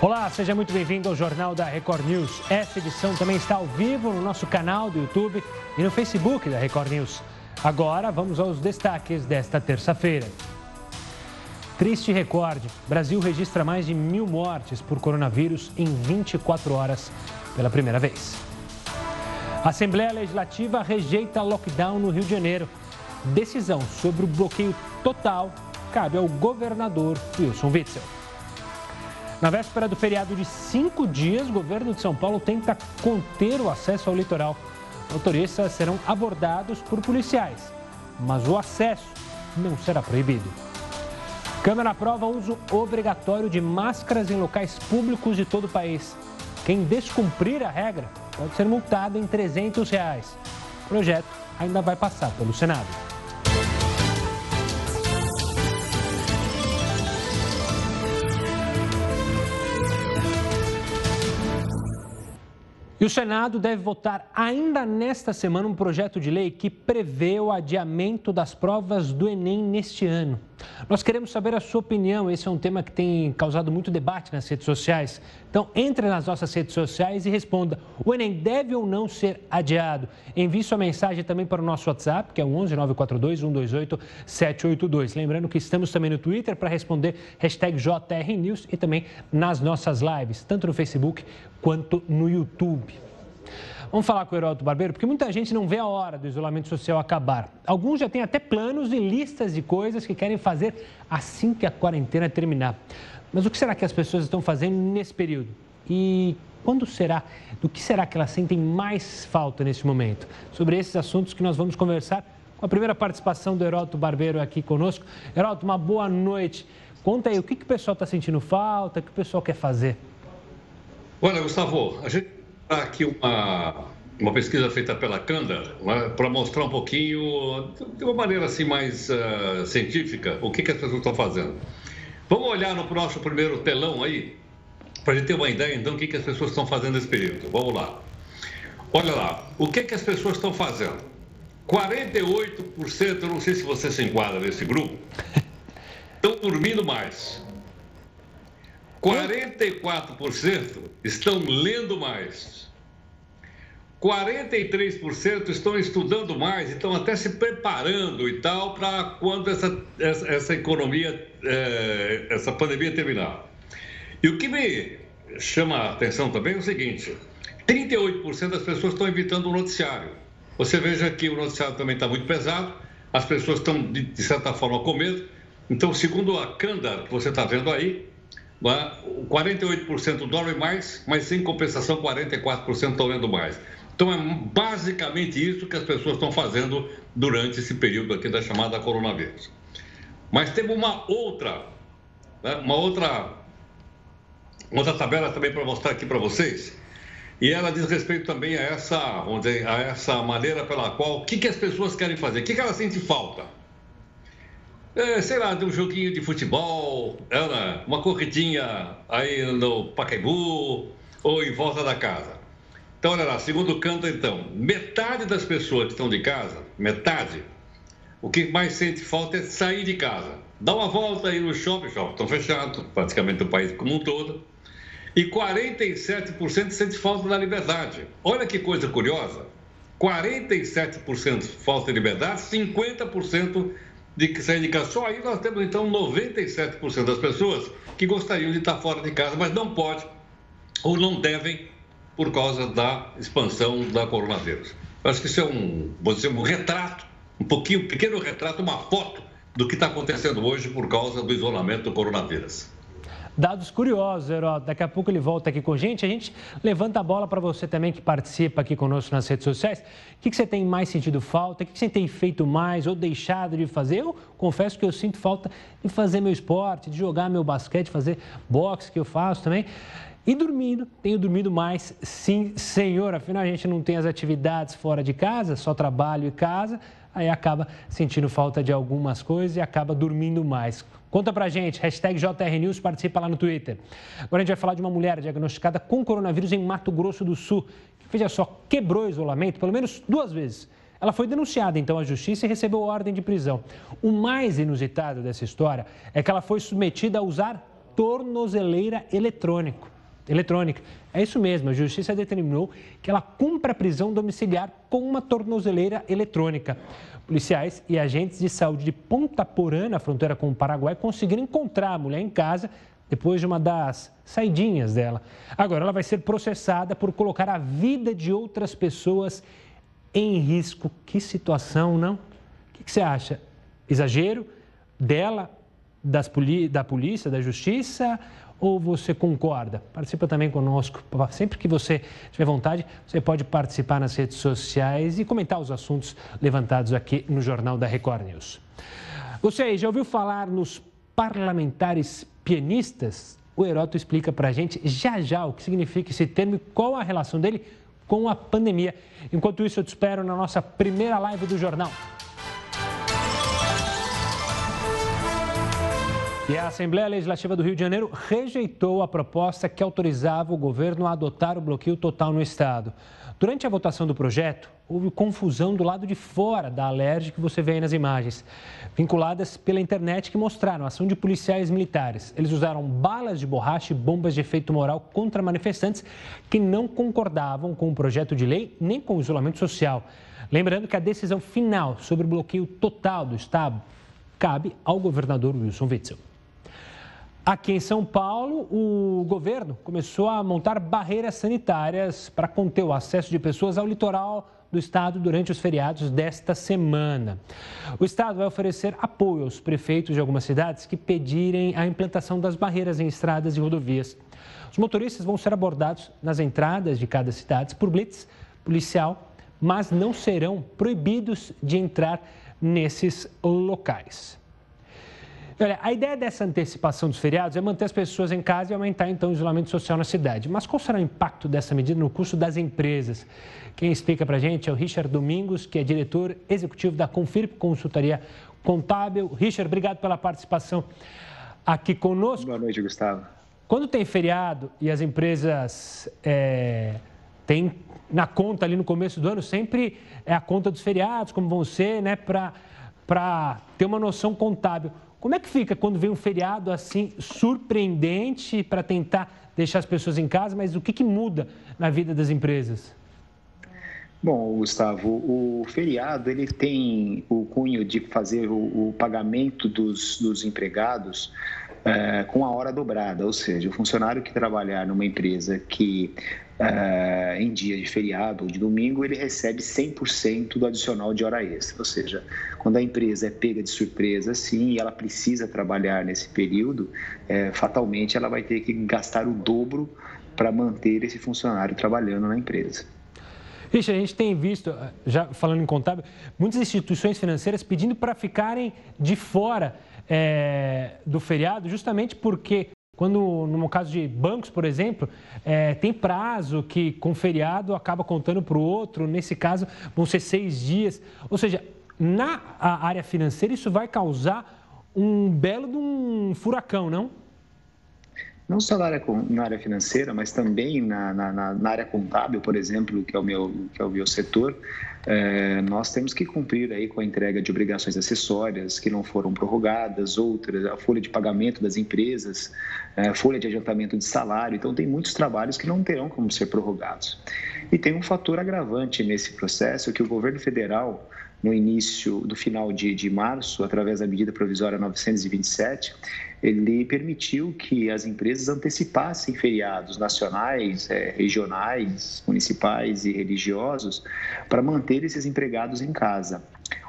Olá, seja muito bem-vindo ao Jornal da Record News. Essa edição também está ao vivo no nosso canal do YouTube e no Facebook da Record News. Agora vamos aos destaques desta terça-feira. Triste recorde: Brasil registra mais de mil mortes por coronavírus em 24 horas pela primeira vez. A Assembleia Legislativa rejeita lockdown no Rio de Janeiro. Decisão sobre o bloqueio total cabe ao governador Wilson Witzel. Na véspera do feriado de cinco dias, o governo de São Paulo tenta conter o acesso ao litoral. Motoristas serão abordados por policiais, mas o acesso não será proibido. Câmara aprova o uso obrigatório de máscaras em locais públicos de todo o país. Quem descumprir a regra pode ser multado em 300 reais. O projeto ainda vai passar pelo Senado. E o Senado deve votar ainda nesta semana um projeto de lei que prevê o adiamento das provas do Enem neste ano. Nós queremos saber a sua opinião. Esse é um tema que tem causado muito debate nas redes sociais. Então, entre nas nossas redes sociais e responda: o Enem deve ou não ser adiado? Envie sua mensagem também para o nosso WhatsApp, que é o 11 942 128 782. Lembrando que estamos também no Twitter para responder hashtag JRNews e também nas nossas lives, tanto no Facebook quanto no YouTube. Vamos falar com o Heródoto Barbeiro, porque muita gente não vê a hora do isolamento social acabar. Alguns já têm até planos e listas de coisas que querem fazer assim que a quarentena terminar. Mas o que será que as pessoas estão fazendo nesse período? E quando será? Do que será que elas sentem mais falta nesse momento? Sobre esses assuntos que nós vamos conversar com a primeira participação do Heródoto Barbeiro aqui conosco. Heródoto, uma boa noite. Conta aí, o que, que o pessoal está sentindo falta, o que o pessoal quer fazer? Olha, Gustavo, a gente aqui uma, uma pesquisa feita pela Candar né, para mostrar um pouquinho, de uma maneira assim mais uh, científica, o que, que as pessoas estão fazendo. Vamos olhar no nosso primeiro telão aí, para a gente ter uma ideia, então, do que, que as pessoas estão fazendo nesse período. Vamos lá. Olha lá, o que, que as pessoas estão fazendo? 48%, eu não sei se você se enquadra nesse grupo, estão dormindo mais. 44% estão lendo mais. 43% estão estudando mais, estão até se preparando e tal para quando essa, essa, essa economia, é, essa pandemia terminar. E o que me chama a atenção também é o seguinte: 38% das pessoas estão evitando o noticiário. Você veja que o noticiário também está muito pesado, as pessoas estão, de, certa forma, com medo. Então, segundo a Candar, que você está vendo aí, 48% dormem mais, mas em compensação 44% estão lendo mais. Então é basicamente isso que as pessoas estão fazendo durante esse período aqui da chamada coronavírus. Mas temos uma outra, né, uma outra, outra tabela também para mostrar aqui para vocês. E ela diz respeito também a essa, vamos dizer, a essa maneira pela qual, o que, que as pessoas querem fazer, o que, que elas sentem falta é, sei lá, de um joguinho de futebol, uma corridinha aí no Pacaembu ou em volta da casa. Então, olha lá, segundo canto, então, metade das pessoas que estão de casa, metade, o que mais sente falta é sair de casa. Dá uma volta aí no shopping, shopping estão fechados, praticamente o país como um todo. E 47% sente falta da liberdade. Olha que coisa curiosa. 47% falta de liberdade, 50% de sair de casa. Só aí nós temos então 97% das pessoas que gostariam de estar fora de casa, mas não pode ou não devem por causa da expansão da coronavírus. Acho que isso é um, vou dizer, um retrato, um pouquinho, um pequeno retrato, uma foto do que está acontecendo hoje por causa do isolamento do coronavírus. Dados curiosos, Heródoto. Daqui a pouco ele volta aqui com a gente. A gente levanta a bola para você também que participa aqui conosco nas redes sociais. O que, que você tem mais sentido falta? O que, que você tem feito mais ou deixado de fazer? Eu confesso que eu sinto falta de fazer meu esporte, de jogar meu basquete, fazer boxe que eu faço também. E dormindo, tenho dormido mais, sim, senhor. Afinal, a gente não tem as atividades fora de casa, só trabalho e casa aí acaba sentindo falta de algumas coisas e acaba dormindo mais. Conta pra gente, hashtag JRNews, participa lá no Twitter. Agora a gente vai falar de uma mulher diagnosticada com coronavírus em Mato Grosso do Sul, que, veja só, quebrou o isolamento pelo menos duas vezes. Ela foi denunciada então à justiça e recebeu ordem de prisão. O mais inusitado dessa história é que ela foi submetida a usar tornozeleira eletrônico, eletrônica. É isso mesmo, a justiça determinou que ela cumpra a prisão domiciliar com uma tornozeleira eletrônica. Policiais e agentes de saúde de Ponta Porã, na fronteira com o Paraguai, conseguiram encontrar a mulher em casa depois de uma das saidinhas dela. Agora, ela vai ser processada por colocar a vida de outras pessoas em risco. Que situação, não? O que, você acha? Exagero dela, das poli da polícia, da justiça? Ou você concorda? Participa também conosco. Sempre que você tiver vontade, você pode participar nas redes sociais e comentar os assuntos levantados aqui no Jornal da Record News. Você aí já ouviu falar nos parlamentares pianistas? O Heroto explica para a gente já já o que significa esse termo e qual a relação dele com a pandemia. Enquanto isso, eu te espero na nossa primeira live do jornal. E a Assembleia Legislativa do Rio de Janeiro rejeitou a proposta que autorizava o governo a adotar o bloqueio total no estado. Durante a votação do projeto, houve confusão do lado de fora da alerj que você vê aí nas imagens, vinculadas pela internet que mostraram a ação de policiais militares. Eles usaram balas de borracha e bombas de efeito moral contra manifestantes que não concordavam com o projeto de lei nem com o isolamento social. Lembrando que a decisão final sobre o bloqueio total do Estado cabe ao governador Wilson Witzel. Aqui em São Paulo, o governo começou a montar barreiras sanitárias para conter o acesso de pessoas ao litoral do estado durante os feriados desta semana. O estado vai oferecer apoio aos prefeitos de algumas cidades que pedirem a implantação das barreiras em estradas e rodovias. Os motoristas vão ser abordados nas entradas de cada cidade por blitz policial, mas não serão proibidos de entrar nesses locais. Olha, a ideia dessa antecipação dos feriados é manter as pessoas em casa e aumentar então o isolamento social na cidade. Mas qual será o impacto dessa medida no custo das empresas? Quem explica para a gente é o Richard Domingos, que é diretor executivo da Confirp Consultoria Contábil. Richard, obrigado pela participação aqui conosco. Boa noite, Gustavo. Quando tem feriado e as empresas é, têm na conta ali no começo do ano, sempre é a conta dos feriados, como vão ser, né, para ter uma noção contábil. Como é que fica quando vem um feriado assim surpreendente para tentar deixar as pessoas em casa, mas o que, que muda na vida das empresas? Bom, Gustavo, o feriado ele tem o cunho de fazer o, o pagamento dos, dos empregados é, com a hora dobrada, ou seja, o funcionário que trabalhar numa empresa que é, em dia de feriado ou de domingo, ele recebe 100% do adicional de hora extra. Ou seja, quando a empresa é pega de surpresa assim e ela precisa trabalhar nesse período, é, fatalmente ela vai ter que gastar o dobro para manter esse funcionário trabalhando na empresa. Richard, a gente tem visto, já falando em contábil, muitas instituições financeiras pedindo para ficarem de fora é, do feriado, justamente porque quando, no caso de bancos, por exemplo, é, tem prazo que com feriado acaba contando para o outro, nesse caso vão ser seis dias. Ou seja, na área financeira isso vai causar um belo de um furacão, não? não só na área, na área financeira, mas também na, na, na, área contábil, por exemplo, que é o meu, que é o meu setor, é, nós temos que cumprir aí com a entrega de obrigações acessórias que não foram prorrogadas, outras, a folha de pagamento das empresas, é, folha de adiantamento de salário. Então, tem muitos trabalhos que não terão como ser prorrogados. E tem um fator agravante nesse processo que o governo federal no início do final de, de março, através da medida provisória 927, ele permitiu que as empresas antecipassem feriados nacionais, é, regionais, municipais e religiosos para manter esses empregados em casa.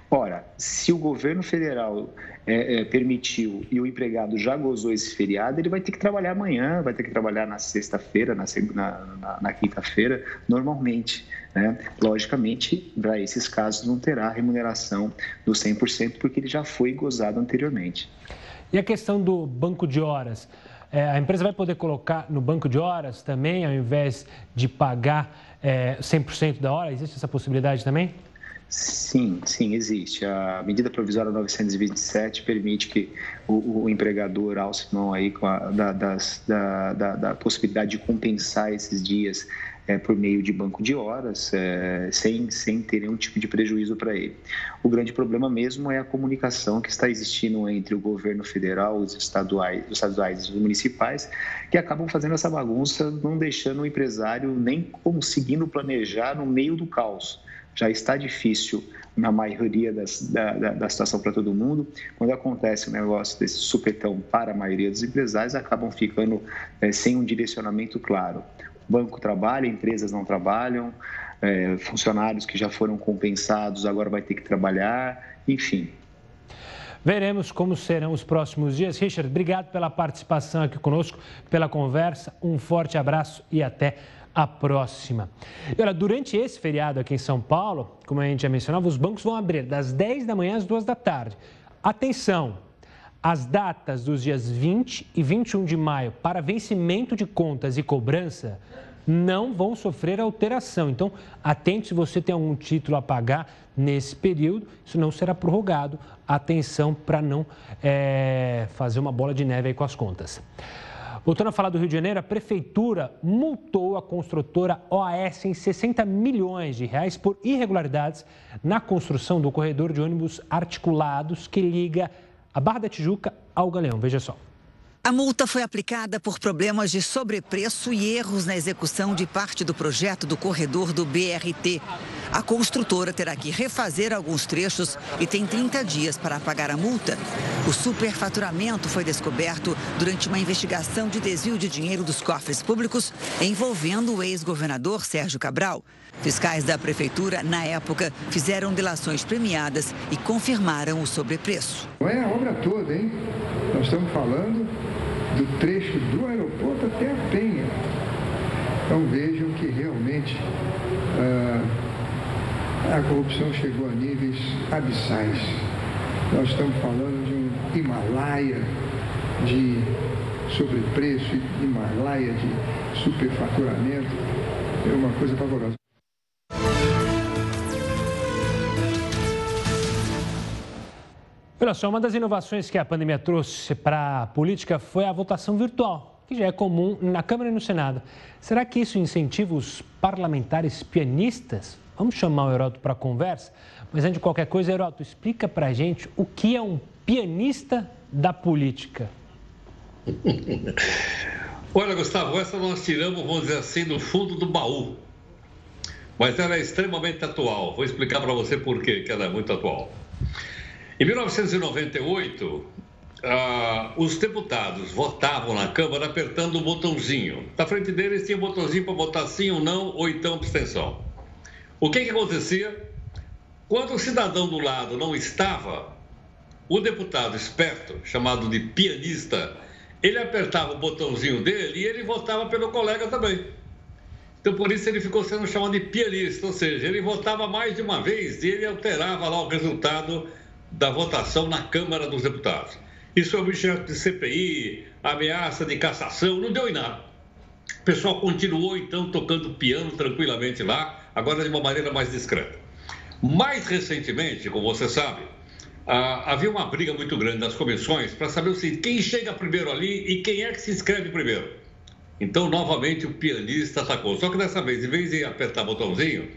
Ora, se o governo federal é, é, permitiu e o empregado já gozou esse feriado, ele vai ter que trabalhar amanhã, vai ter que trabalhar na sexta-feira, na, na, na quinta-feira, normalmente. Né? Logicamente, para esses casos, não terá remuneração do 100%, porque ele já foi gozado anteriormente. E a questão do banco de horas? É, a empresa vai poder colocar no banco de horas também, ao invés de pagar é, 100% da hora? Existe essa possibilidade também? Sim, sim, existe. A medida provisória 927 permite que o, o empregador alce mão aí a, da, das, da, da, da, possibilidade de compensar esses dias é, por meio de banco de horas, é, sem, sem ter nenhum tipo de prejuízo para ele. O grande problema mesmo é a comunicação que está existindo entre o governo federal, os estaduais, os estaduais e os municipais, que acabam fazendo essa bagunça, não deixando o empresário nem conseguindo planejar no meio do caos. Já está difícil na maioria das, da, da, da, situação para todo mundo. Quando acontece um negócio desse supetão para a maioria dos empresários, acabam ficando é, sem um direcionamento claro. O banco trabalha, empresas não trabalham, é, funcionários que já foram compensados agora vai ter que trabalhar, enfim. Veremos como serão os próximos dias. Richard, obrigado pela participação aqui conosco, pela conversa. Um forte abraço e até a próxima. E olha, durante esse feriado aqui em São Paulo, como a gente já mencionava, os bancos vão abrir das 10 da manhã às 2 da tarde. Atenção! As datas dos dias 20 e 21 de maio para vencimento de contas e cobrança não vão sofrer alteração. Então, atente se você tem algum título a pagar nesse período, isso não será prorrogado. Atenção para não é, fazer uma bola de neve aí com as contas. Voltando a falar do Rio de Janeiro, a prefeitura multou a construtora OAS em 60 milhões de reais por irregularidades na construção do corredor de ônibus articulados que liga a Barra da Tijuca ao Galeão. Veja só. A multa foi aplicada por problemas de sobrepreço e erros na execução de parte do projeto do corredor do BRT. A construtora terá que refazer alguns trechos e tem 30 dias para pagar a multa. O superfaturamento foi descoberto durante uma investigação de desvio de dinheiro dos cofres públicos envolvendo o ex-governador Sérgio Cabral. Fiscais da prefeitura, na época, fizeram delações premiadas e confirmaram o sobrepreço. Não é a obra toda, hein? Nós estamos falando do trecho do aeroporto até a Penha. Então vejam que realmente ah, a corrupção chegou a níveis abissais. Nós estamos falando de um Himalaia de sobrepreço, Himalaia de superfaturamento. É uma coisa pavorosa. Olha só, uma das inovações que a pandemia trouxe para a política foi a votação virtual, que já é comum na Câmara e no Senado. Será que isso incentiva os parlamentares pianistas? Vamos chamar o Heroto para conversa? Mas antes de qualquer coisa, Heroto, explica para a gente o que é um pianista da política. Olha, Gustavo, essa nós tiramos, vamos dizer assim, do fundo do baú. Mas ela é extremamente atual. Vou explicar para você por quê que ela é muito atual. Em 1998, ah, os deputados votavam na Câmara apertando o botãozinho. Na frente deles tinha um botãozinho para votar sim ou não, ou então abstenção. O que, que acontecia? Quando o cidadão do lado não estava, o deputado esperto, chamado de pianista, ele apertava o botãozinho dele e ele votava pelo colega também. Então, por isso, ele ficou sendo chamado de pianista, ou seja, ele votava mais de uma vez e ele alterava lá o resultado da votação na Câmara dos Deputados. Isso é objeto de CPI, ameaça de cassação, não deu em nada. O pessoal continuou então tocando piano tranquilamente lá, agora de uma maneira mais discreta. Mais recentemente, como você sabe, havia uma briga muito grande nas comissões para saber o quem chega primeiro ali e quem é que se inscreve primeiro. Então, novamente, o pianista atacou. Só que dessa vez, em vez de apertar botãozinho,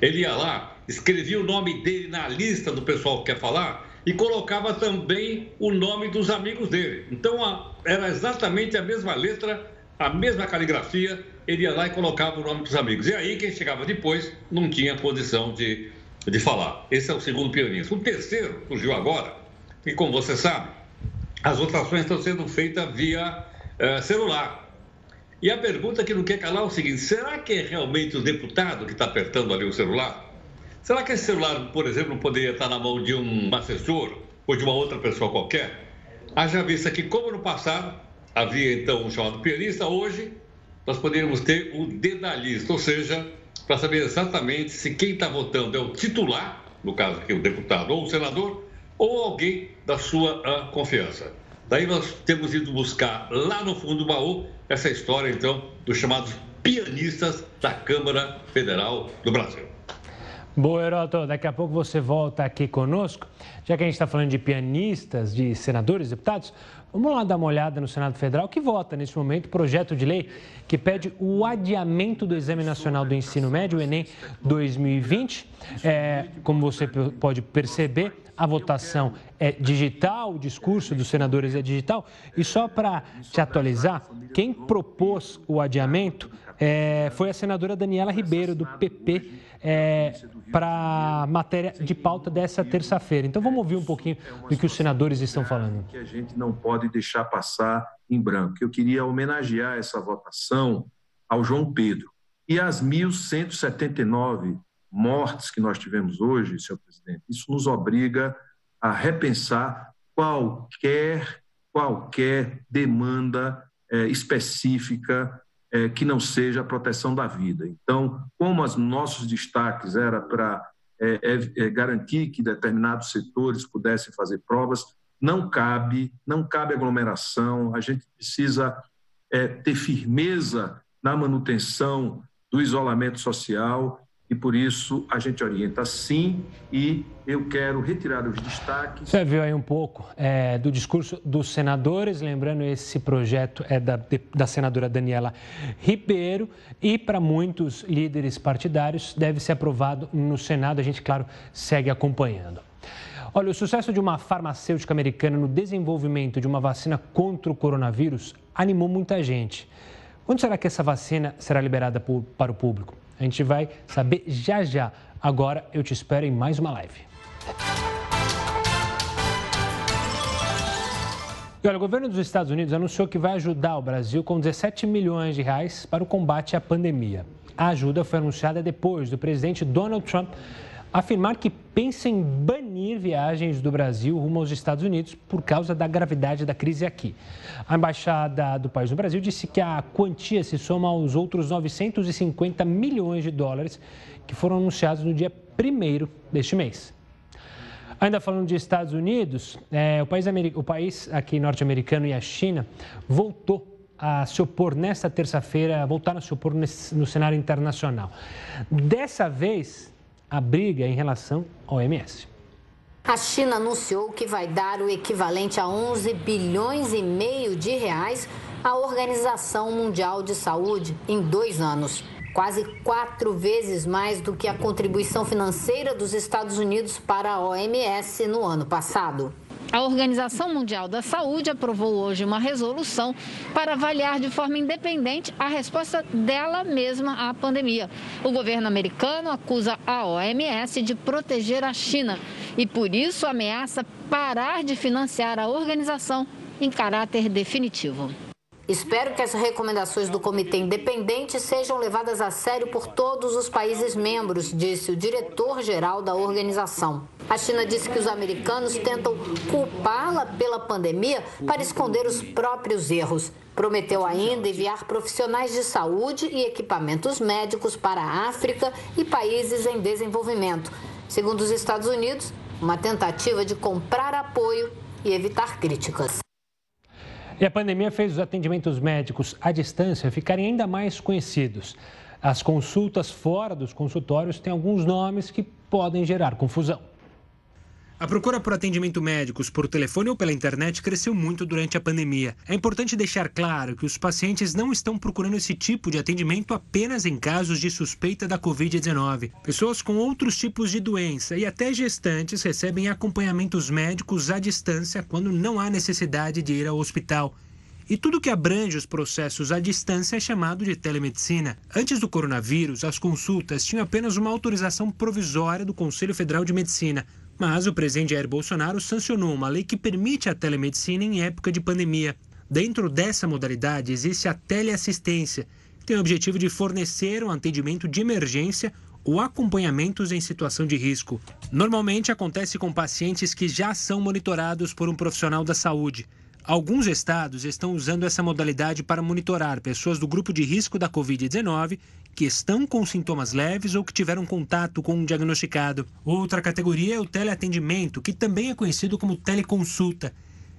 ele ia lá, escrevia o nome dele na lista do pessoal que quer falar e colocava também o nome dos amigos dele. Então era exatamente a mesma letra, a mesma caligrafia, ele ia lá e colocava o nome dos amigos. E aí quem chegava depois não tinha posição de, de falar. Esse é o segundo pianista. O terceiro surgiu agora, e como você sabe, as votações estão sendo feitas via uh, celular. E a pergunta que não quer calar é o seguinte: será que é realmente o deputado que está apertando ali o celular? Será que esse celular, por exemplo, poderia estar na mão de um assessor ou de uma outra pessoa qualquer? Haja vista que, como no passado havia então um chamado pianista, hoje nós poderíamos ter o dedalhista, ou seja, para saber exatamente se quem está votando é o titular, no caso aqui o deputado ou o senador, ou alguém da sua uh, confiança. Daí nós temos ido buscar lá no fundo do baú essa história, então, dos chamados pianistas da Câmara Federal do Brasil. Boa, Heroto. Daqui a pouco você volta aqui conosco. Já que a gente está falando de pianistas, de senadores, deputados, Vamos lá dar uma olhada no Senado Federal, que vota nesse momento projeto de lei que pede o adiamento do Exame Nacional do Ensino Médio, o Enem 2020. É, como você pode perceber, a votação é digital, o discurso dos senadores é digital. E só para te atualizar, quem propôs o adiamento é, foi a senadora Daniela Ribeiro, do PP, é, para matéria de pauta dessa terça-feira. Então vamos ouvir um pouquinho do que os senadores estão falando. Que a gente não pode deixar passar em branco. Eu queria homenagear essa votação ao João Pedro e às 1.179 mortes que nós tivemos hoje, senhor presidente. Isso nos obriga a repensar qualquer qualquer demanda é, específica é, que não seja a proteção da vida. Então, como os nossos destaques era para é, é, é, garantir que determinados setores pudessem fazer provas, não cabe, não cabe aglomeração. A gente precisa é, ter firmeza na manutenção do isolamento social e por isso a gente orienta sim e eu quero retirar os destaques. Você viu aí um pouco é, do discurso dos senadores, lembrando esse projeto é da, da senadora Daniela Ribeiro e para muitos líderes partidários deve ser aprovado no Senado, a gente claro segue acompanhando. Olha, o sucesso de uma farmacêutica americana no desenvolvimento de uma vacina contra o coronavírus animou muita gente. Quando será que essa vacina será liberada por, para o público? A gente vai saber já já. Agora eu te espero em mais uma live. E olha, o governo dos Estados Unidos anunciou que vai ajudar o Brasil com 17 milhões de reais para o combate à pandemia. A ajuda foi anunciada depois do presidente Donald Trump afirmar que pensa em banir viagens do Brasil rumo aos Estados Unidos por causa da gravidade da crise aqui. A embaixada do país no Brasil disse que a quantia se soma aos outros 950 milhões de dólares que foram anunciados no dia 1 deste mês. Ainda falando de Estados Unidos, é, o, país, o país aqui norte-americano e a China voltou a se opor nesta terça-feira, voltaram a se opor no cenário internacional. Dessa vez, a briga em relação ao OMS. A China anunciou que vai dar o equivalente a 11 bilhões e meio de reais à Organização Mundial de Saúde em dois anos. Quase quatro vezes mais do que a contribuição financeira dos Estados Unidos para a OMS no ano passado. A Organização Mundial da Saúde aprovou hoje uma resolução para avaliar de forma independente a resposta dela mesma à pandemia. O governo americano acusa a OMS de proteger a China e, por isso, ameaça parar de financiar a organização em caráter definitivo. Espero que as recomendações do Comitê Independente sejam levadas a sério por todos os países membros, disse o diretor-geral da organização. A China disse que os americanos tentam culpá-la pela pandemia para esconder os próprios erros. Prometeu ainda enviar profissionais de saúde e equipamentos médicos para a África e países em desenvolvimento. Segundo os Estados Unidos, uma tentativa de comprar apoio e evitar críticas. E a pandemia fez os atendimentos médicos à distância ficarem ainda mais conhecidos. As consultas fora dos consultórios têm alguns nomes que podem gerar confusão. A procura por atendimento médicos por telefone ou pela internet cresceu muito durante a pandemia. É importante deixar claro que os pacientes não estão procurando esse tipo de atendimento apenas em casos de suspeita da Covid-19. Pessoas com outros tipos de doença e até gestantes recebem acompanhamentos médicos à distância quando não há necessidade de ir ao hospital. E tudo que abrange os processos à distância é chamado de telemedicina. Antes do coronavírus, as consultas tinham apenas uma autorização provisória do Conselho Federal de Medicina. Mas o presidente Jair Bolsonaro sancionou uma lei que permite a telemedicina em época de pandemia. Dentro dessa modalidade existe a teleassistência, que tem o objetivo de fornecer um atendimento de emergência ou acompanhamentos em situação de risco. Normalmente acontece com pacientes que já são monitorados por um profissional da saúde. Alguns estados estão usando essa modalidade para monitorar pessoas do grupo de risco da Covid-19 que estão com sintomas leves ou que tiveram contato com um diagnosticado. Outra categoria é o teleatendimento, que também é conhecido como teleconsulta.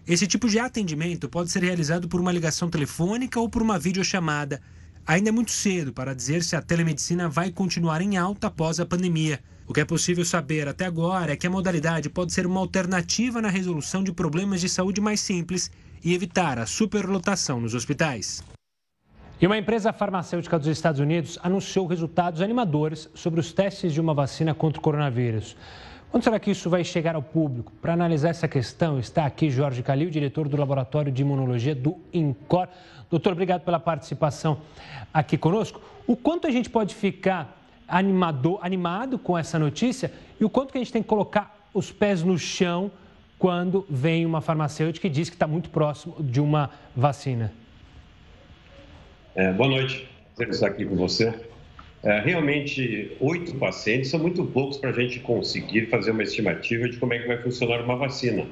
Esse tipo de atendimento pode ser realizado por uma ligação telefônica ou por uma videochamada. Ainda é muito cedo para dizer se a telemedicina vai continuar em alta após a pandemia. O que é possível saber até agora é que a modalidade pode ser uma alternativa na resolução de problemas de saúde mais simples e evitar a superlotação nos hospitais. E uma empresa farmacêutica dos Estados Unidos anunciou resultados animadores sobre os testes de uma vacina contra o coronavírus. Quando será que isso vai chegar ao público? Para analisar essa questão, está aqui Jorge Calil, diretor do Laboratório de Imunologia do INCOR. Doutor, obrigado pela participação aqui conosco. O quanto a gente pode ficar animado, animado com essa notícia e o quanto que a gente tem que colocar os pés no chão quando vem uma farmacêutica e diz que está muito próximo de uma vacina? É, boa noite, prazer estar aqui com você. É, realmente, oito pacientes são muito poucos para a gente conseguir fazer uma estimativa de como é que vai funcionar uma vacina.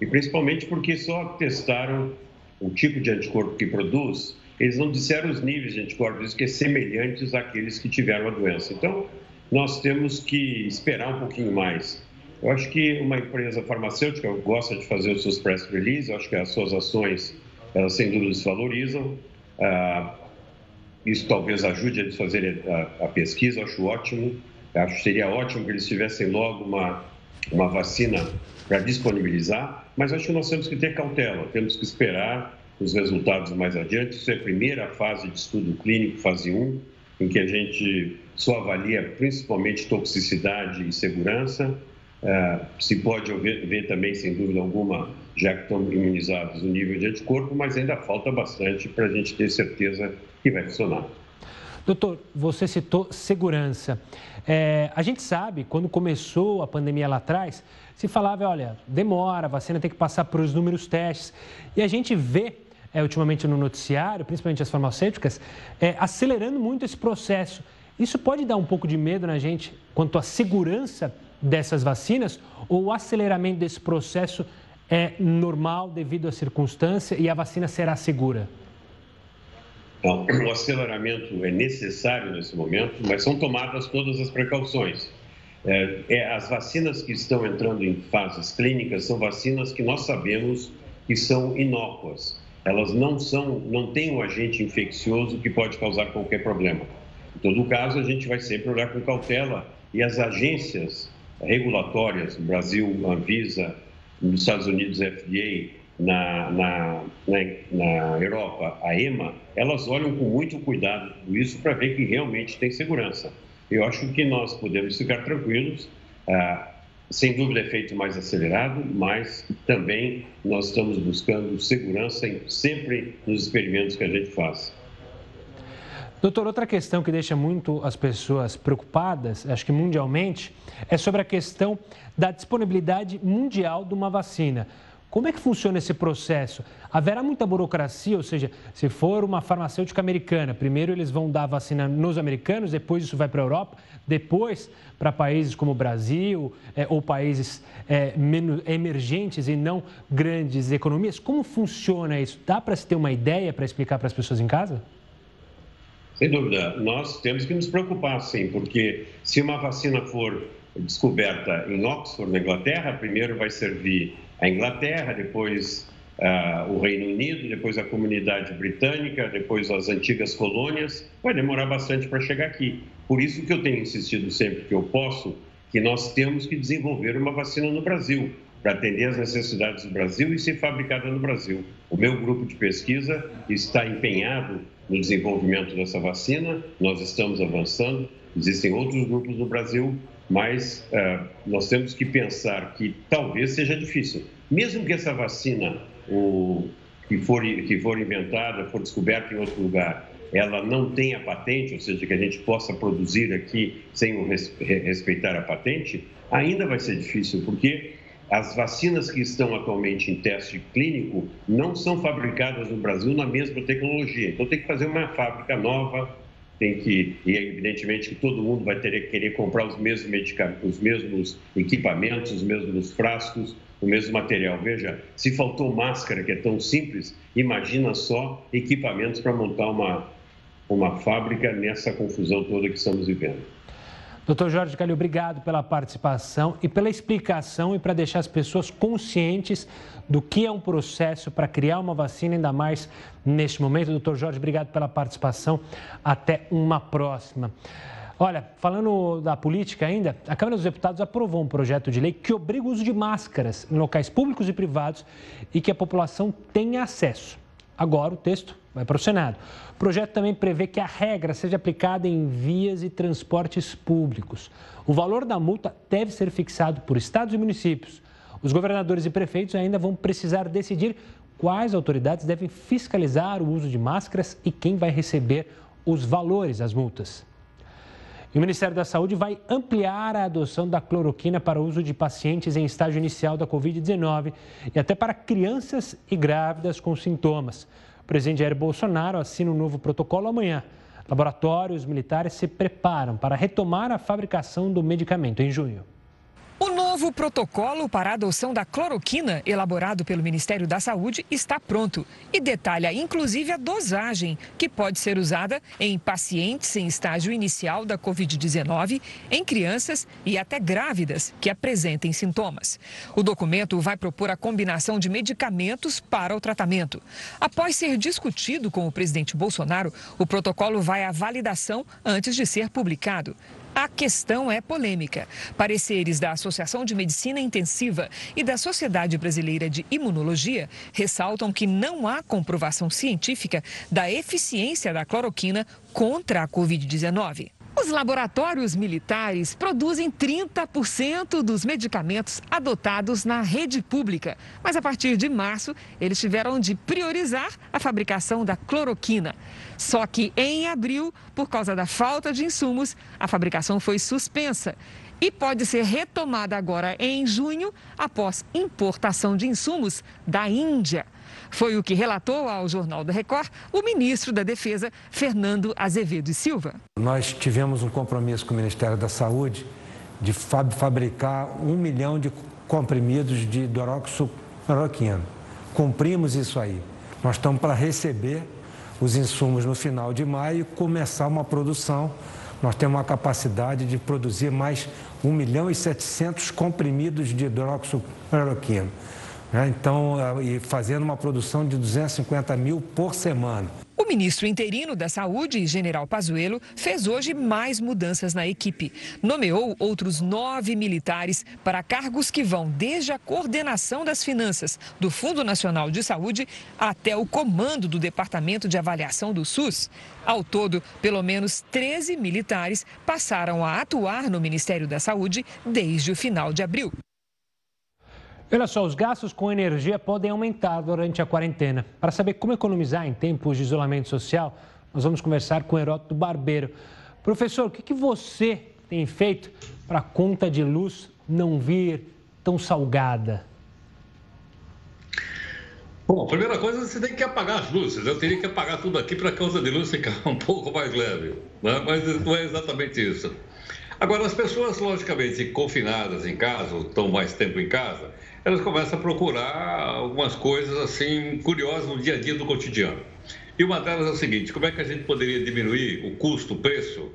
E principalmente porque só testaram o tipo de anticorpo que produz, eles não disseram os níveis de anticorpos que é semelhantes àqueles que tiveram a doença. Então, nós temos que esperar um pouquinho mais. Eu acho que uma empresa farmacêutica gosta de fazer os seus press releases, eu acho que as suas ações, elas sem dúvida se valorizam. Ah, isso talvez ajude eles a fazerem a, a pesquisa, acho ótimo. Acho que seria ótimo que eles tivessem logo uma, uma vacina para disponibilizar, mas acho que nós temos que ter cautela, temos que esperar os resultados mais adiante. Isso é a primeira fase de estudo clínico, fase 1, em que a gente só avalia principalmente toxicidade e segurança. Uh, se pode ver, também, sem dúvida alguma, já que estão imunizados, o nível de anticorpo, mas ainda falta bastante para a gente ter certeza que vai funcionar. Doutor, você citou segurança. É, a gente sabe, quando começou a pandemia lá atrás, se falava, olha, demora, a vacina tem que passar por os números testes. E a gente vê, é, ultimamente no noticiário, principalmente as farmacêuticas, é, acelerando muito esse processo. Isso pode dar um pouco de medo na gente quanto à segurança dessas vacinas ou o aceleramento desse processo é normal devido à circunstância e a vacina será segura? Então, o aceleramento é necessário nesse momento, mas são tomadas todas as precauções. É, é, as vacinas que estão entrando em fases clínicas são vacinas que nós sabemos que são inócuas. Elas não são, não têm um agente infeccioso que pode causar qualquer problema. Em todo caso, a gente vai sempre olhar com cautela e as agências regulatórias, no Brasil, Anvisa, nos Estados Unidos, FDA, na, na, na, na, Europa, a EMA, elas olham com muito cuidado tudo isso para ver que realmente tem segurança. Eu acho que nós podemos ficar tranquilos. Ah, sem dúvida é feito mais acelerado, mas também nós estamos buscando segurança em, sempre nos experimentos que a gente faz. Doutor, outra questão que deixa muito as pessoas preocupadas, acho que mundialmente, é sobre a questão da disponibilidade mundial de uma vacina. Como é que funciona esse processo? Haverá muita burocracia, ou seja, se for uma farmacêutica americana, primeiro eles vão dar a vacina nos americanos, depois isso vai para a Europa, depois para países como o Brasil é, ou países é, menos emergentes e não grandes economias. Como funciona isso? Dá para se ter uma ideia para explicar para as pessoas em casa? Sem dúvida, nós temos que nos preocupar, sim, porque se uma vacina for descoberta em Oxford, na Inglaterra, primeiro vai servir a Inglaterra, depois uh, o Reino Unido, depois a comunidade britânica, depois as antigas colônias. Vai demorar bastante para chegar aqui. Por isso que eu tenho insistido sempre que eu posso, que nós temos que desenvolver uma vacina no Brasil, para atender às necessidades do Brasil e ser fabricada no Brasil. O meu grupo de pesquisa está empenhado no desenvolvimento dessa vacina, nós estamos avançando, existem outros grupos no Brasil mas uh, nós temos que pensar que talvez seja difícil. Mesmo que essa vacina o, que, for, que for inventada, for descoberta em outro lugar, ela não tenha patente, ou seja, que a gente possa produzir aqui sem respeitar a patente, ainda vai ser difícil, porque as vacinas que estão atualmente em teste clínico não são fabricadas no Brasil na mesma tecnologia. Então tem que fazer uma fábrica nova, tem que, e evidentemente que todo mundo vai ter que querer comprar os mesmos medicamentos, os mesmos equipamentos, os mesmos frascos, o mesmo material. Veja, se faltou máscara, que é tão simples, imagina só equipamentos para montar uma, uma fábrica nessa confusão toda que estamos vivendo. Doutor Jorge Calil, obrigado pela participação e pela explicação e para deixar as pessoas conscientes do que é um processo para criar uma vacina, ainda mais neste momento. Doutor Jorge, obrigado pela participação. Até uma próxima. Olha, falando da política ainda, a Câmara dos Deputados aprovou um projeto de lei que obriga o uso de máscaras em locais públicos e privados e que a população tenha acesso. Agora o texto vai para o Senado. O projeto também prevê que a regra seja aplicada em vias e transportes públicos. O valor da multa deve ser fixado por estados e municípios. Os governadores e prefeitos ainda vão precisar decidir quais autoridades devem fiscalizar o uso de máscaras e quem vai receber os valores das multas. E o Ministério da Saúde vai ampliar a adoção da cloroquina para uso de pacientes em estágio inicial da Covid-19 e até para crianças e grávidas com sintomas. O presidente Jair Bolsonaro assina um novo protocolo amanhã. Laboratórios militares se preparam para retomar a fabricação do medicamento em junho. O novo protocolo para a adoção da cloroquina, elaborado pelo Ministério da Saúde, está pronto e detalha inclusive a dosagem que pode ser usada em pacientes em estágio inicial da Covid-19, em crianças e até grávidas que apresentem sintomas. O documento vai propor a combinação de medicamentos para o tratamento. Após ser discutido com o presidente Bolsonaro, o protocolo vai à validação antes de ser publicado. A questão é polêmica. Pareceres da Associação de Medicina Intensiva e da Sociedade Brasileira de Imunologia ressaltam que não há comprovação científica da eficiência da cloroquina contra a Covid-19. Os laboratórios militares produzem 30% dos medicamentos adotados na rede pública, mas a partir de março eles tiveram de priorizar a fabricação da cloroquina. Só que em abril, por causa da falta de insumos, a fabricação foi suspensa e pode ser retomada agora em junho, após importação de insumos da Índia. Foi o que relatou ao Jornal da Record o ministro da Defesa, Fernando Azevedo e Silva. Nós tivemos um compromisso com o Ministério da Saúde de fabricar um milhão de comprimidos de hidroxicloroquina. Cumprimos isso aí. Nós estamos para receber os insumos no final de maio e começar uma produção. Nós temos uma capacidade de produzir mais 1 milhão e 700 comprimidos de hidroxicloroquina. Né? Então, fazendo uma produção de 250 mil por semana. O ministro interino da Saúde, General Pazuello, fez hoje mais mudanças na equipe. Nomeou outros nove militares para cargos que vão desde a coordenação das finanças do Fundo Nacional de Saúde até o comando do Departamento de Avaliação do SUS. Ao todo, pelo menos 13 militares passaram a atuar no Ministério da Saúde desde o final de abril. Olha só, os gastos com energia podem aumentar durante a quarentena. Para saber como economizar em tempos de isolamento social, nós vamos conversar com o Heródoto Barbeiro. Professor, o que, que você tem feito para a conta de luz não vir tão salgada? Bom, a primeira coisa, você tem que apagar as luzes. Eu teria que apagar tudo aqui para a conta de luz ficar um pouco mais leve. Né? Mas não é exatamente isso. Agora, as pessoas, logicamente, confinadas em casa, ou estão mais tempo em casa, elas começam a procurar algumas coisas assim curiosas no dia a dia do cotidiano. E uma delas é o seguinte: como é que a gente poderia diminuir o custo, o preço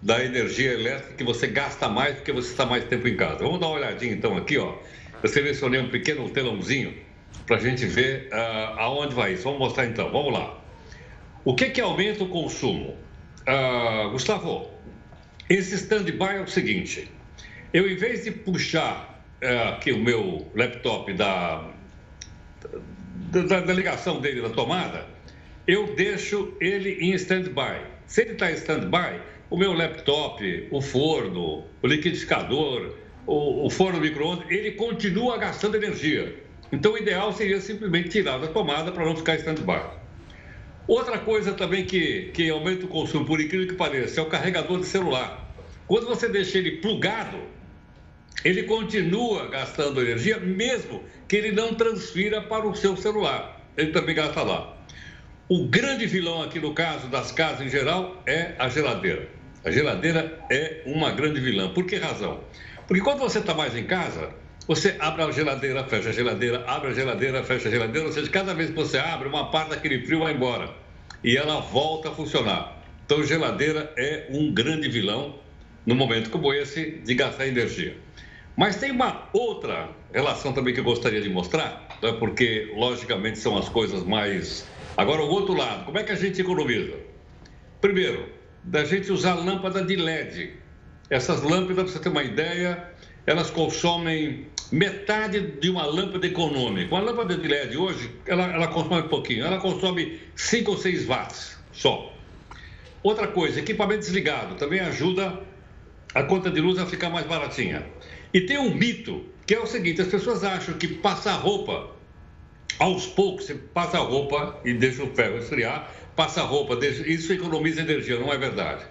da energia elétrica que você gasta mais porque você está mais tempo em casa? Vamos dar uma olhadinha então aqui, ó. Eu selecionei um pequeno telãozinho para a gente ver uh, aonde vai isso. Vamos mostrar então. Vamos lá. O que que aumenta o consumo? Uh, Gustavo, esse stand-by é o seguinte: eu, em vez de puxar aqui o meu laptop da, da, da, ligação dele da tomada, eu deixo ele em stand-by. Se ele está em stand-by, o meu laptop, o forno, o liquidificador, o, o forno micro-ondas, ele continua gastando energia. Então, o ideal seria simplesmente tirar da tomada para não ficar stand-by. Outra coisa também que, que aumenta o consumo, por incrível que pareça, é o carregador de celular. Quando você deixa ele plugado, ele continua gastando energia, mesmo que ele não transfira para o seu celular. Ele também gasta lá. O grande vilão aqui no caso das casas em geral é a geladeira. A geladeira é uma grande vilã. Por que razão? Porque quando você está mais em casa, você abre a geladeira, fecha a geladeira, abre a geladeira, fecha a geladeira, ou seja, cada vez que você abre, uma parte daquele frio vai embora e ela volta a funcionar. Então, geladeira é um grande vilão no momento como esse de gastar energia. Mas tem uma outra relação também que eu gostaria de mostrar, né? porque, logicamente, são as coisas mais. Agora, o outro lado, como é que a gente economiza? Primeiro, da gente usar lâmpada de LED. Essas lâmpadas, para você ter uma ideia, elas consomem metade de uma lâmpada econômica. Uma lâmpada de LED hoje, ela, ela consome um pouquinho, ela consome 5 ou 6 watts só. Outra coisa, equipamento desligado também ajuda a conta de luz a ficar mais baratinha. E tem um mito, que é o seguinte, as pessoas acham que passar roupa, aos poucos, você passa a roupa e deixa o ferro esfriar, passa a roupa, deixa, isso economiza energia, não é verdade.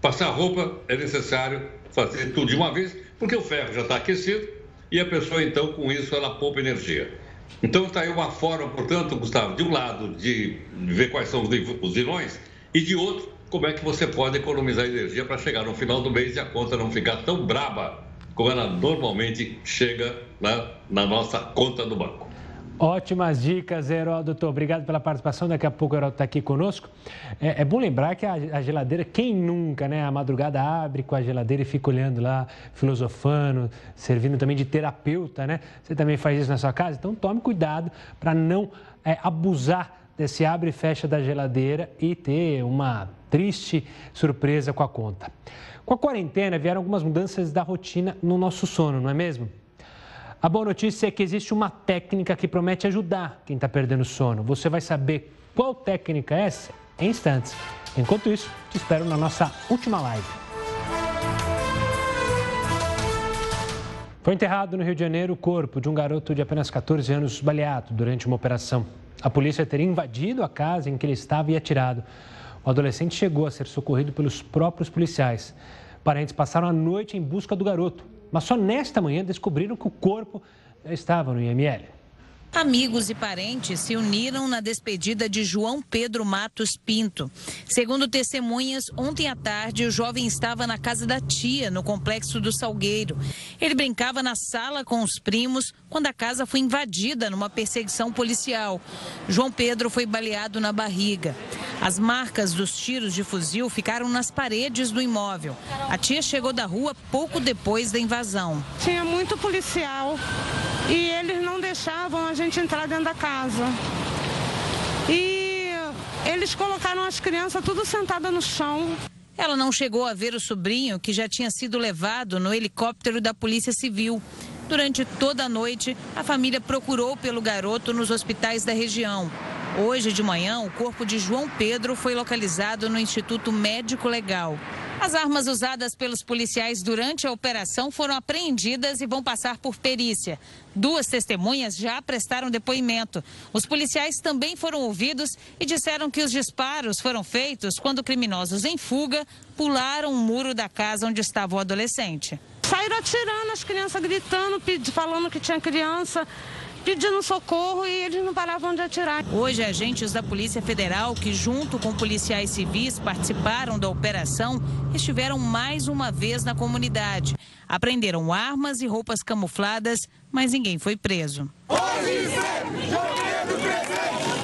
Passar roupa é necessário fazer tudo de uma vez, porque o ferro já está aquecido e a pessoa, então, com isso, ela poupa energia. Então, está aí uma forma, portanto, Gustavo, de um lado, de ver quais são os vilões, e de outro, como é que você pode economizar energia para chegar no final do mês e a conta não ficar tão braba como ela normalmente chega na, na nossa conta do banco. Ótimas dicas, Heródoto. Obrigado pela participação. Daqui a pouco o Heródoto está aqui conosco. É, é, bom lembrar que a, a, geladeira, quem nunca, né? A madrugada abre com a geladeira e fica olhando lá, filosofando, servindo também de terapeuta, né? Você também faz isso na sua casa? Então tome cuidado para não é, abusar desse abre e fecha da geladeira e ter uma triste surpresa com a conta. Com a quarentena vieram algumas mudanças da rotina no nosso sono, não é mesmo? A boa notícia é que existe uma técnica que promete ajudar quem está perdendo sono. Você vai saber qual técnica é essa em instantes. Enquanto isso, te espero na nossa última live. Foi enterrado no Rio de Janeiro o corpo de um garoto de apenas 14 anos baleado durante uma operação. A polícia teria invadido a casa em que ele estava e atirado. O adolescente chegou a ser socorrido pelos próprios policiais. Parentes passaram a noite em busca do garoto mas só nesta manhã descobriram que o corpo estava no IML. Amigos e parentes se uniram na despedida de João Pedro Matos Pinto. Segundo testemunhas, ontem à tarde o jovem estava na casa da tia, no complexo do Salgueiro. Ele brincava na sala com os primos quando a casa foi invadida numa perseguição policial. João Pedro foi baleado na barriga. As marcas dos tiros de fuzil ficaram nas paredes do imóvel. A tia chegou da rua pouco depois da invasão. Tinha muito policial e eles não deixavam a gente entrar dentro da casa. E eles colocaram as crianças tudo sentada no chão. Ela não chegou a ver o sobrinho, que já tinha sido levado no helicóptero da Polícia Civil. Durante toda a noite, a família procurou pelo garoto nos hospitais da região. Hoje de manhã, o corpo de João Pedro foi localizado no Instituto Médico Legal. As armas usadas pelos policiais durante a operação foram apreendidas e vão passar por perícia. Duas testemunhas já prestaram depoimento. Os policiais também foram ouvidos e disseram que os disparos foram feitos quando criminosos em fuga pularam o muro da casa onde estava o adolescente. Saíram atirando, as crianças gritando, falando que tinha criança pedindo socorro e eles não paravam de atirar. Hoje, agentes da Polícia Federal, que junto com policiais civis participaram da operação, estiveram mais uma vez na comunidade. Apreenderam armas e roupas camufladas, mas ninguém foi preso.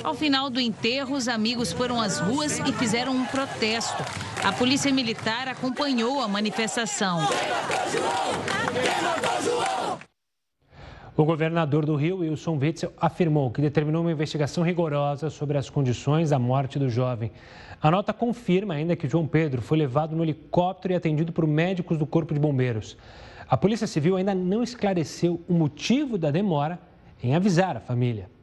Ao final do enterro, os amigos foram às ruas e fizeram um protesto. A polícia militar acompanhou a manifestação. O governador do Rio, Wilson Witzel, afirmou que determinou uma investigação rigorosa sobre as condições da morte do jovem. A nota confirma ainda que João Pedro foi levado no helicóptero e atendido por médicos do Corpo de Bombeiros. A Polícia Civil ainda não esclareceu o motivo da demora em avisar a família.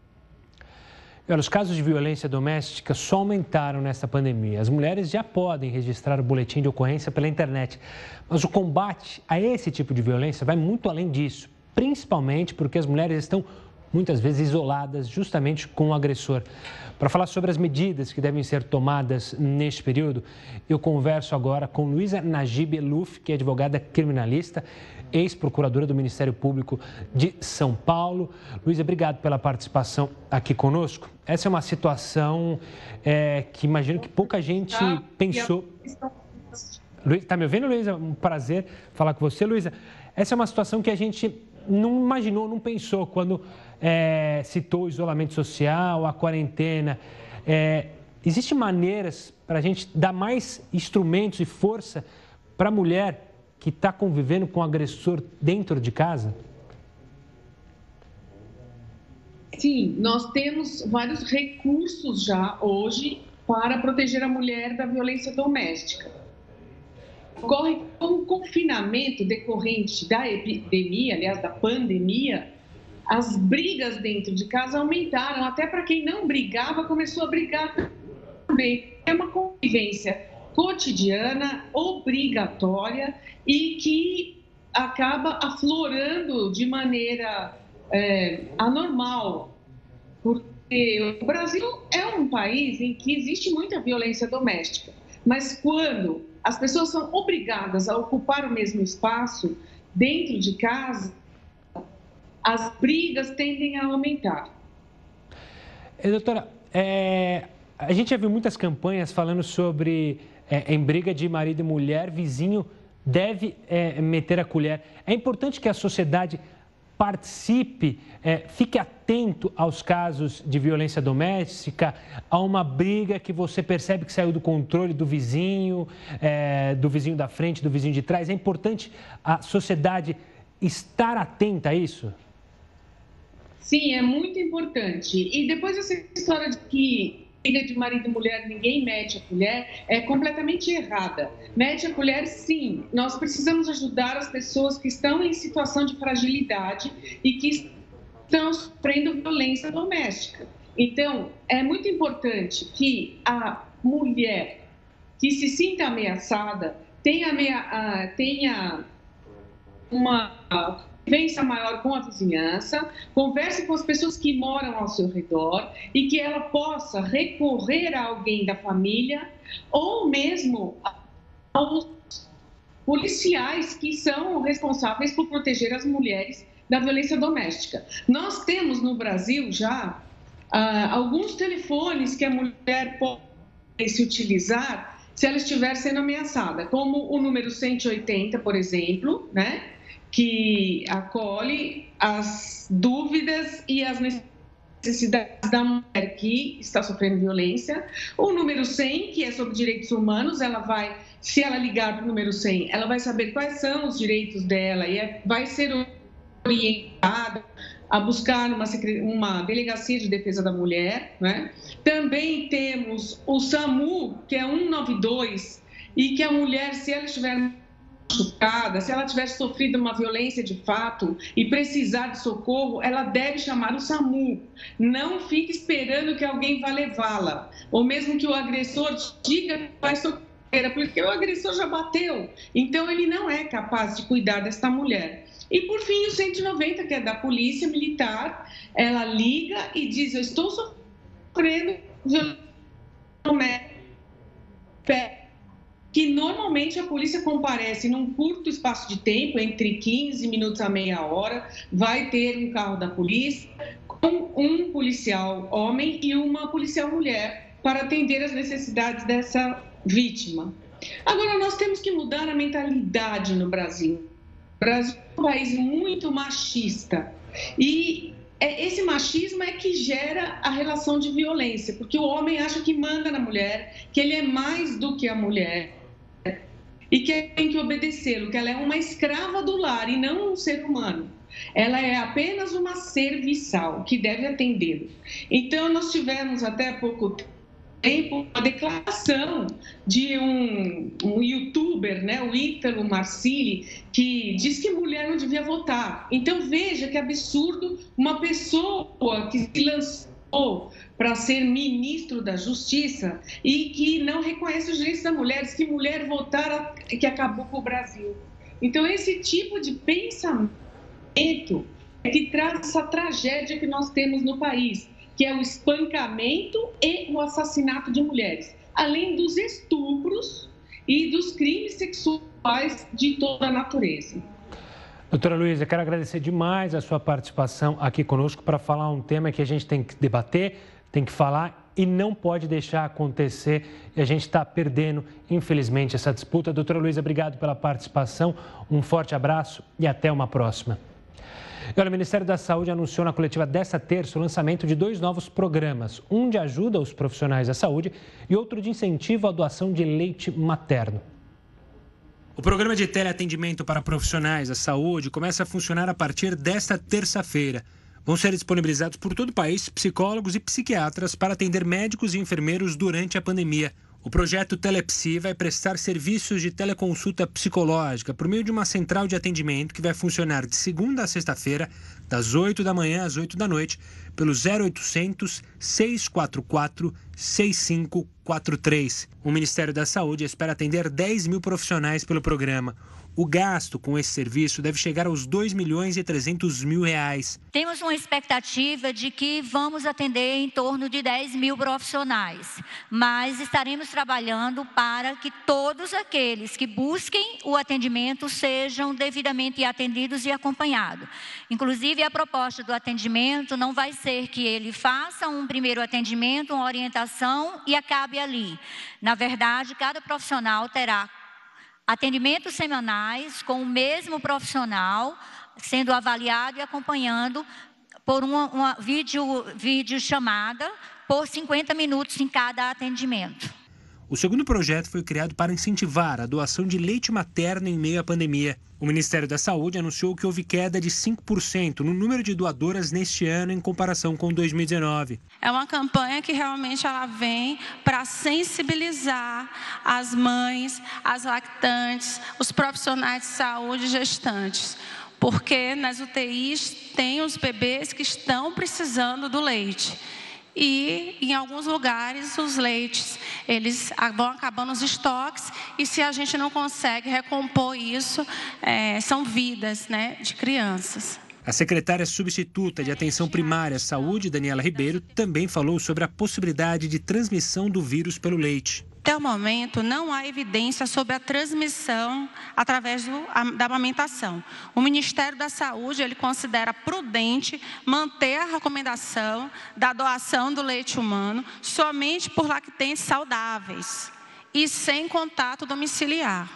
Os casos de violência doméstica só aumentaram nesta pandemia. As mulheres já podem registrar o boletim de ocorrência pela internet, mas o combate a esse tipo de violência vai muito além disso principalmente porque as mulheres estão muitas vezes isoladas justamente com o agressor. Para falar sobre as medidas que devem ser tomadas neste período, eu converso agora com Luísa Najib Eluf, que é advogada criminalista, ex-procuradora do Ministério Público de São Paulo. Luísa, obrigado pela participação aqui conosco. Essa é uma situação é, que imagino que pouca gente tá. pensou. Está me ouvindo, Luísa? Um prazer falar com você, Luísa. Essa é uma situação que a gente não imaginou, não pensou quando é, citou o isolamento social, a quarentena. É, Existem maneiras para a gente dar mais instrumentos e força para a mulher que está convivendo com o agressor dentro de casa? Sim, nós temos vários recursos já hoje para proteger a mulher da violência doméstica. ocorre o confinamento decorrente da epidemia, aliás, da pandemia, as brigas dentro de casa aumentaram. Até para quem não brigava, começou a brigar também. É uma convivência cotidiana, obrigatória e que acaba aflorando de maneira é, anormal, porque o Brasil é um país em que existe muita violência doméstica, mas quando as pessoas são obrigadas a ocupar o mesmo espaço dentro de casa, as brigas tendem a aumentar. E, doutora, é, a gente já viu muitas campanhas falando sobre é, em briga de marido e mulher, vizinho deve é, meter a colher. É importante que a sociedade participe, é, fique atento aos casos de violência doméstica, a uma briga que você percebe que saiu do controle do vizinho, é, do vizinho da frente, do vizinho de trás. É importante a sociedade estar atenta a isso? Sim, é muito importante. E depois essa história de que briga de marido e mulher, ninguém mete a colher, é completamente errada. Mete a colher, sim. Nós precisamos ajudar as pessoas que estão em situação de fragilidade e que estão sofrendo violência doméstica. Então, é muito importante que a mulher que se sinta ameaçada tenha, tenha uma convivência maior com a vizinhança, converse com as pessoas que moram ao seu redor e que ela possa recorrer a alguém da família ou mesmo aos policiais que são responsáveis por proteger as mulheres da violência doméstica. Nós temos no Brasil já ah, alguns telefones que a mulher pode se utilizar se ela estiver sendo ameaçada, como o número 180, por exemplo, né? Que acolhe as dúvidas e as necessidades da mulher que está sofrendo violência. O número 100, que é sobre direitos humanos, ela vai, se ela ligar para o número 100, ela vai saber quais são os direitos dela e é, vai ser orientada a buscar uma, uma delegacia de defesa da mulher. Né? Também temos o SAMU, que é 192, e que a mulher, se ela estiver machucada, se ela tiver sofrido uma violência de fato e precisar de socorro, ela deve chamar o SAMU. Não fique esperando que alguém vá levá-la, ou mesmo que o agressor diga que vai socorrer, porque o agressor já bateu. Então, ele não é capaz de cuidar desta mulher. E, por fim, o 190, que é da Polícia Militar, ela liga e diz: Eu estou sofrendo violência que normalmente a polícia comparece num curto espaço de tempo, entre 15 minutos a meia hora, vai ter um carro da polícia com um policial homem e uma policial mulher para atender as necessidades dessa vítima. Agora, nós temos que mudar a mentalidade no Brasil. O Brasil é um país muito machista e é, esse machismo é que gera a relação de violência, porque o homem acha que manda na mulher, que ele é mais do que a mulher e que tem que obedecê-lo, que ela é uma escrava do lar e não um ser humano. Ela é apenas uma serviçal que deve atendê-lo. Então, nós tivemos até pouco tempo a declaração de um, um youtuber, né, o Ítalo Marcilli, que diz que mulher não devia votar. Então, veja que absurdo uma pessoa que se lançou para ser ministro da Justiça e que não reconhece os direitos das mulheres, que mulher votar que acabou com o Brasil. Então, esse tipo de pensamento é que traz essa tragédia que nós temos no país, que é o espancamento e o assassinato de mulheres, além dos estupros e dos crimes sexuais de toda a natureza. Doutora Luísa, quero agradecer demais a sua participação aqui conosco para falar um tema que a gente tem que debater, tem que falar e não pode deixar acontecer. E a gente está perdendo, infelizmente, essa disputa. Doutora Luísa, obrigado pela participação. Um forte abraço e até uma próxima. Olha, o Ministério da Saúde anunciou na coletiva desta terça o lançamento de dois novos programas: um de ajuda aos profissionais da saúde e outro de incentivo à doação de leite materno. O programa de teleatendimento para profissionais da saúde começa a funcionar a partir desta terça-feira. Vão ser disponibilizados por todo o país psicólogos e psiquiatras para atender médicos e enfermeiros durante a pandemia. O projeto Telepsi vai prestar serviços de teleconsulta psicológica por meio de uma central de atendimento que vai funcionar de segunda a sexta-feira, das 8 da manhã às 8 da noite, pelo 0800 644 6543. O Ministério da Saúde espera atender 10 mil profissionais pelo programa. O gasto com esse serviço deve chegar aos 2 milhões e 300 mil reais. Temos uma expectativa de que vamos atender em torno de 10 mil profissionais, mas estaremos trabalhando para que todos aqueles que busquem o atendimento sejam devidamente atendidos e acompanhados. Inclusive, a proposta do atendimento não vai ser que ele faça um primeiro atendimento, uma orientação e acabe ali. Na verdade, cada profissional terá atendimentos semanais com o mesmo profissional, sendo avaliado e acompanhando por uma, uma vídeo, vídeo chamada por 50 minutos em cada atendimento. O segundo projeto foi criado para incentivar a doação de leite materno em meio à pandemia. O Ministério da Saúde anunciou que houve queda de 5% no número de doadoras neste ano em comparação com 2019. É uma campanha que realmente ela vem para sensibilizar as mães, as lactantes, os profissionais de saúde gestantes porque nas UTIs tem os bebês que estão precisando do leite e em alguns lugares os leites eles vão acabando os estoques e se a gente não consegue recompor isso é, são vidas né, de crianças. A secretária substituta de Atenção Primária à Saúde, Daniela Ribeiro, também falou sobre a possibilidade de transmissão do vírus pelo leite. Até o momento, não há evidência sobre a transmissão através do, da amamentação. O Ministério da Saúde ele considera prudente manter a recomendação da doação do leite humano somente por lactentes saudáveis e sem contato domiciliar.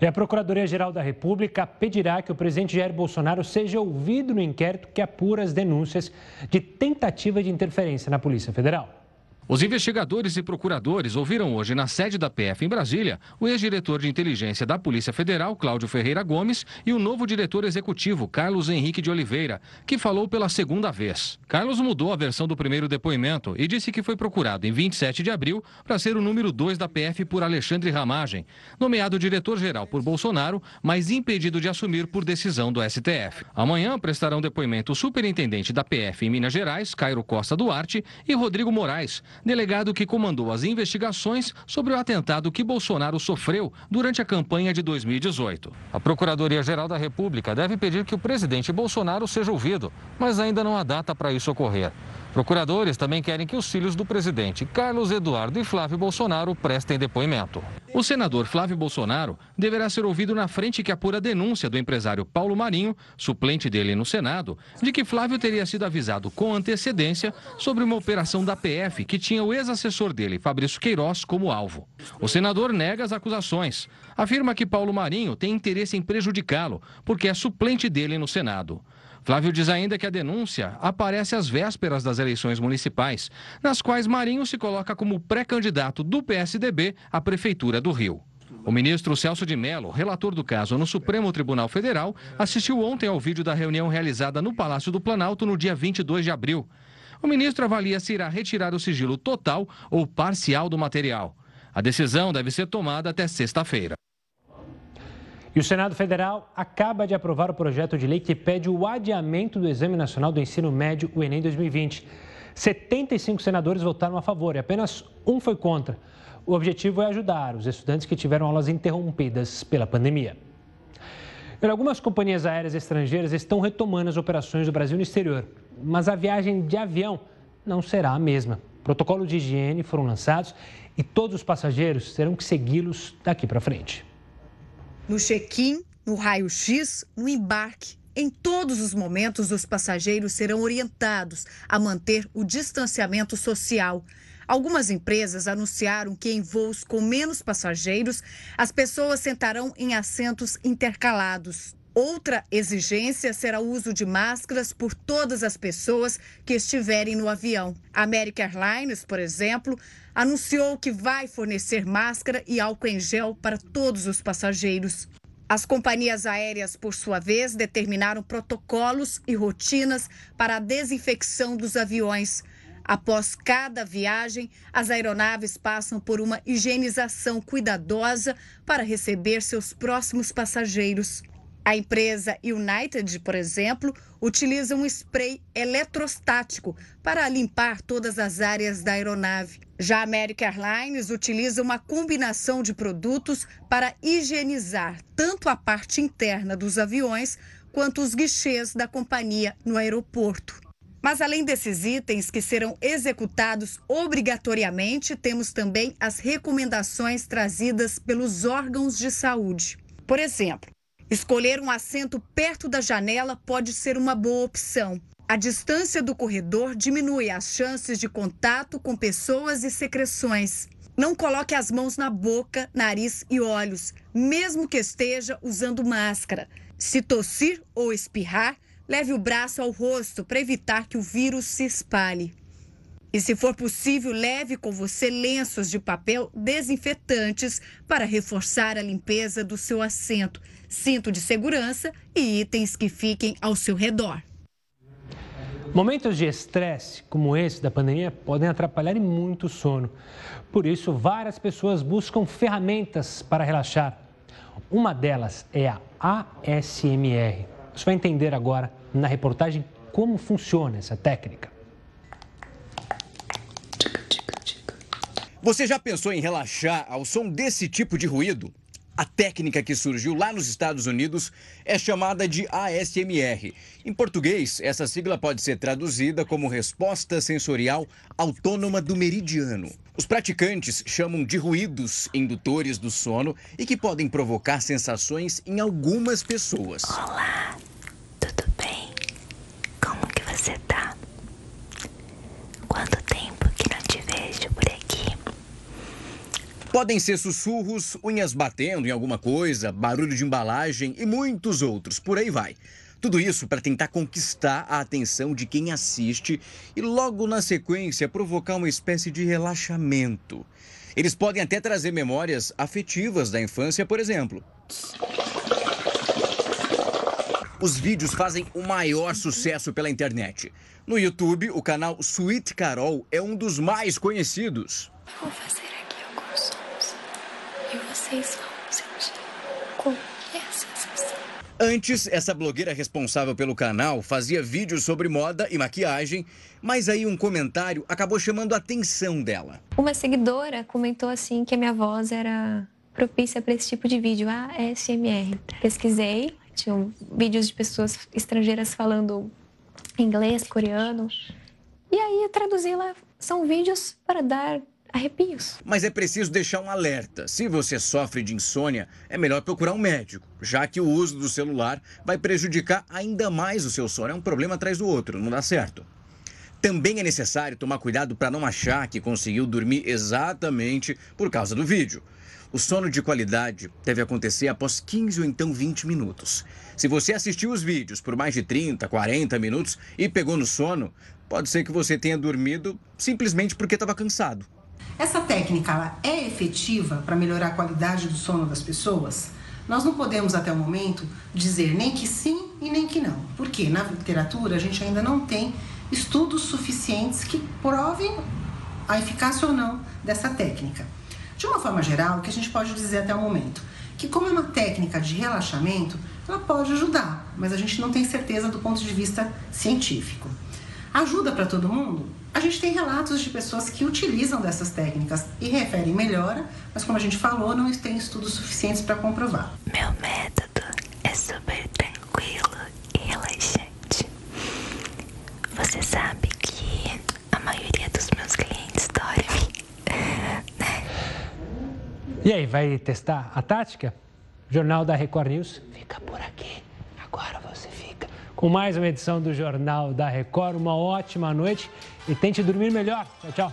E a Procuradoria-Geral da República pedirá que o presidente Jair Bolsonaro seja ouvido no inquérito que apura as denúncias de tentativa de interferência na Polícia Federal. Os investigadores e procuradores ouviram hoje na sede da PF em Brasília o ex-diretor de inteligência da Polícia Federal, Cláudio Ferreira Gomes, e o novo diretor executivo, Carlos Henrique de Oliveira, que falou pela segunda vez. Carlos mudou a versão do primeiro depoimento e disse que foi procurado em 27 de abril para ser o número 2 da PF por Alexandre Ramagem, nomeado diretor-geral por Bolsonaro, mas impedido de assumir por decisão do STF. Amanhã prestarão depoimento o superintendente da PF em Minas Gerais, Cairo Costa Duarte, e Rodrigo Moraes delegado que comandou as investigações sobre o atentado que Bolsonaro sofreu durante a campanha de 2018. A Procuradoria-Geral da República deve pedir que o presidente Bolsonaro seja ouvido, mas ainda não há data para isso ocorrer. Procuradores também querem que os filhos do presidente Carlos Eduardo e Flávio Bolsonaro prestem depoimento. O senador Flávio Bolsonaro deverá ser ouvido na frente que apura a denúncia do empresário Paulo Marinho, suplente dele no Senado, de que Flávio teria sido avisado com antecedência sobre uma operação da PF que tinha o ex-assessor dele, Fabrício Queiroz, como alvo. O senador nega as acusações. Afirma que Paulo Marinho tem interesse em prejudicá-lo, porque é suplente dele no Senado. Flávio diz ainda que a denúncia aparece às vésperas das eleições municipais, nas quais Marinho se coloca como pré-candidato do PSDB à Prefeitura do Rio. O ministro Celso de Mello, relator do caso no Supremo Tribunal Federal, assistiu ontem ao vídeo da reunião realizada no Palácio do Planalto no dia 22 de abril. O ministro avalia se irá retirar o sigilo total ou parcial do material. A decisão deve ser tomada até sexta-feira. E o Senado Federal acaba de aprovar o projeto de lei que pede o adiamento do Exame Nacional do Ensino Médio, o Enem 2020. 75 senadores votaram a favor e apenas um foi contra. O objetivo é ajudar os estudantes que tiveram aulas interrompidas pela pandemia. Algumas companhias aéreas estrangeiras estão retomando as operações do Brasil no exterior, mas a viagem de avião não será a mesma. Protocolos de higiene foram lançados e todos os passageiros terão que segui-los daqui para frente. No check-in, no raio-x, no embarque, em todos os momentos, os passageiros serão orientados a manter o distanciamento social. Algumas empresas anunciaram que em voos com menos passageiros, as pessoas sentarão em assentos intercalados. Outra exigência será o uso de máscaras por todas as pessoas que estiverem no avião. A American Airlines, por exemplo, anunciou que vai fornecer máscara e álcool em gel para todos os passageiros. As companhias aéreas, por sua vez, determinaram protocolos e rotinas para a desinfecção dos aviões. Após cada viagem, as aeronaves passam por uma higienização cuidadosa para receber seus próximos passageiros. A empresa United, por exemplo, utiliza um spray eletrostático para limpar todas as áreas da aeronave. Já a American Airlines utiliza uma combinação de produtos para higienizar tanto a parte interna dos aviões quanto os guichês da companhia no aeroporto. Mas além desses itens que serão executados obrigatoriamente, temos também as recomendações trazidas pelos órgãos de saúde. Por exemplo, escolher um assento perto da janela pode ser uma boa opção. A distância do corredor diminui as chances de contato com pessoas e secreções. Não coloque as mãos na boca, nariz e olhos, mesmo que esteja usando máscara. Se tossir ou espirrar, leve o braço ao rosto para evitar que o vírus se espalhe. E se for possível, leve com você lenços de papel desinfetantes para reforçar a limpeza do seu assento, cinto de segurança e itens que fiquem ao seu redor. Momentos de estresse, como esse da pandemia, podem atrapalhar muito o sono. Por isso, várias pessoas buscam ferramentas para relaxar. Uma delas é a ASMR. Você vai entender agora na reportagem como funciona essa técnica. Você já pensou em relaxar ao som desse tipo de ruído? A técnica que surgiu lá nos Estados Unidos é chamada de ASMR. Em português, essa sigla pode ser traduzida como Resposta Sensorial Autônoma do Meridiano. Os praticantes chamam de ruídos indutores do sono e que podem provocar sensações em algumas pessoas. Olá, tudo bem? Como que você tá? Quanto tempo que não te vejo por aqui? Podem ser sussurros, unhas batendo em alguma coisa, barulho de embalagem e muitos outros, por aí vai. Tudo isso para tentar conquistar a atenção de quem assiste e logo na sequência provocar uma espécie de relaxamento. Eles podem até trazer memórias afetivas da infância, por exemplo. Os vídeos fazem o maior sucesso pela internet. No YouTube, o canal Sweet Carol é um dos mais conhecidos. Vou fazer aqui alguns sons e vocês vão sentir como é a sensação. Antes, essa blogueira responsável pelo canal fazia vídeos sobre moda e maquiagem, mas aí um comentário acabou chamando a atenção dela. Uma seguidora comentou assim que a minha voz era propícia para esse tipo de vídeo, ASMR. Pesquisei, tinham vídeos de pessoas estrangeiras falando inglês, coreano. E aí eu traduzi lá, são vídeos para dar arrepios. Mas é preciso deixar um alerta. Se você sofre de insônia, é melhor procurar um médico, já que o uso do celular vai prejudicar ainda mais o seu sono. É um problema atrás do outro, não dá certo. Também é necessário tomar cuidado para não achar que conseguiu dormir exatamente por causa do vídeo. O sono de qualidade deve acontecer após 15 ou então 20 minutos. Se você assistiu os vídeos por mais de 30, 40 minutos e pegou no sono, pode ser que você tenha dormido simplesmente porque estava cansado. Essa técnica é efetiva para melhorar a qualidade do sono das pessoas? Nós não podemos até o momento dizer nem que sim e nem que não, porque na literatura a gente ainda não tem estudos suficientes que provem a eficácia ou não dessa técnica. De uma forma geral, o que a gente pode dizer até o momento? Que como é uma técnica de relaxamento, ela pode ajudar, mas a gente não tem certeza do ponto de vista científico. Ajuda para todo mundo? A gente tem relatos de pessoas que utilizam dessas técnicas e referem melhora, mas como a gente falou, não tem estudos suficientes para comprovar. Meu método é super tranquilo e relaxante. Você sabe que a maioria dos meus clientes dorme, né? E aí, vai testar a tática? Jornal da Record News fica por aqui. Agora você fica com mais uma edição do Jornal da Record. Uma ótima noite e tente dormir melhor. Tchau, tchau.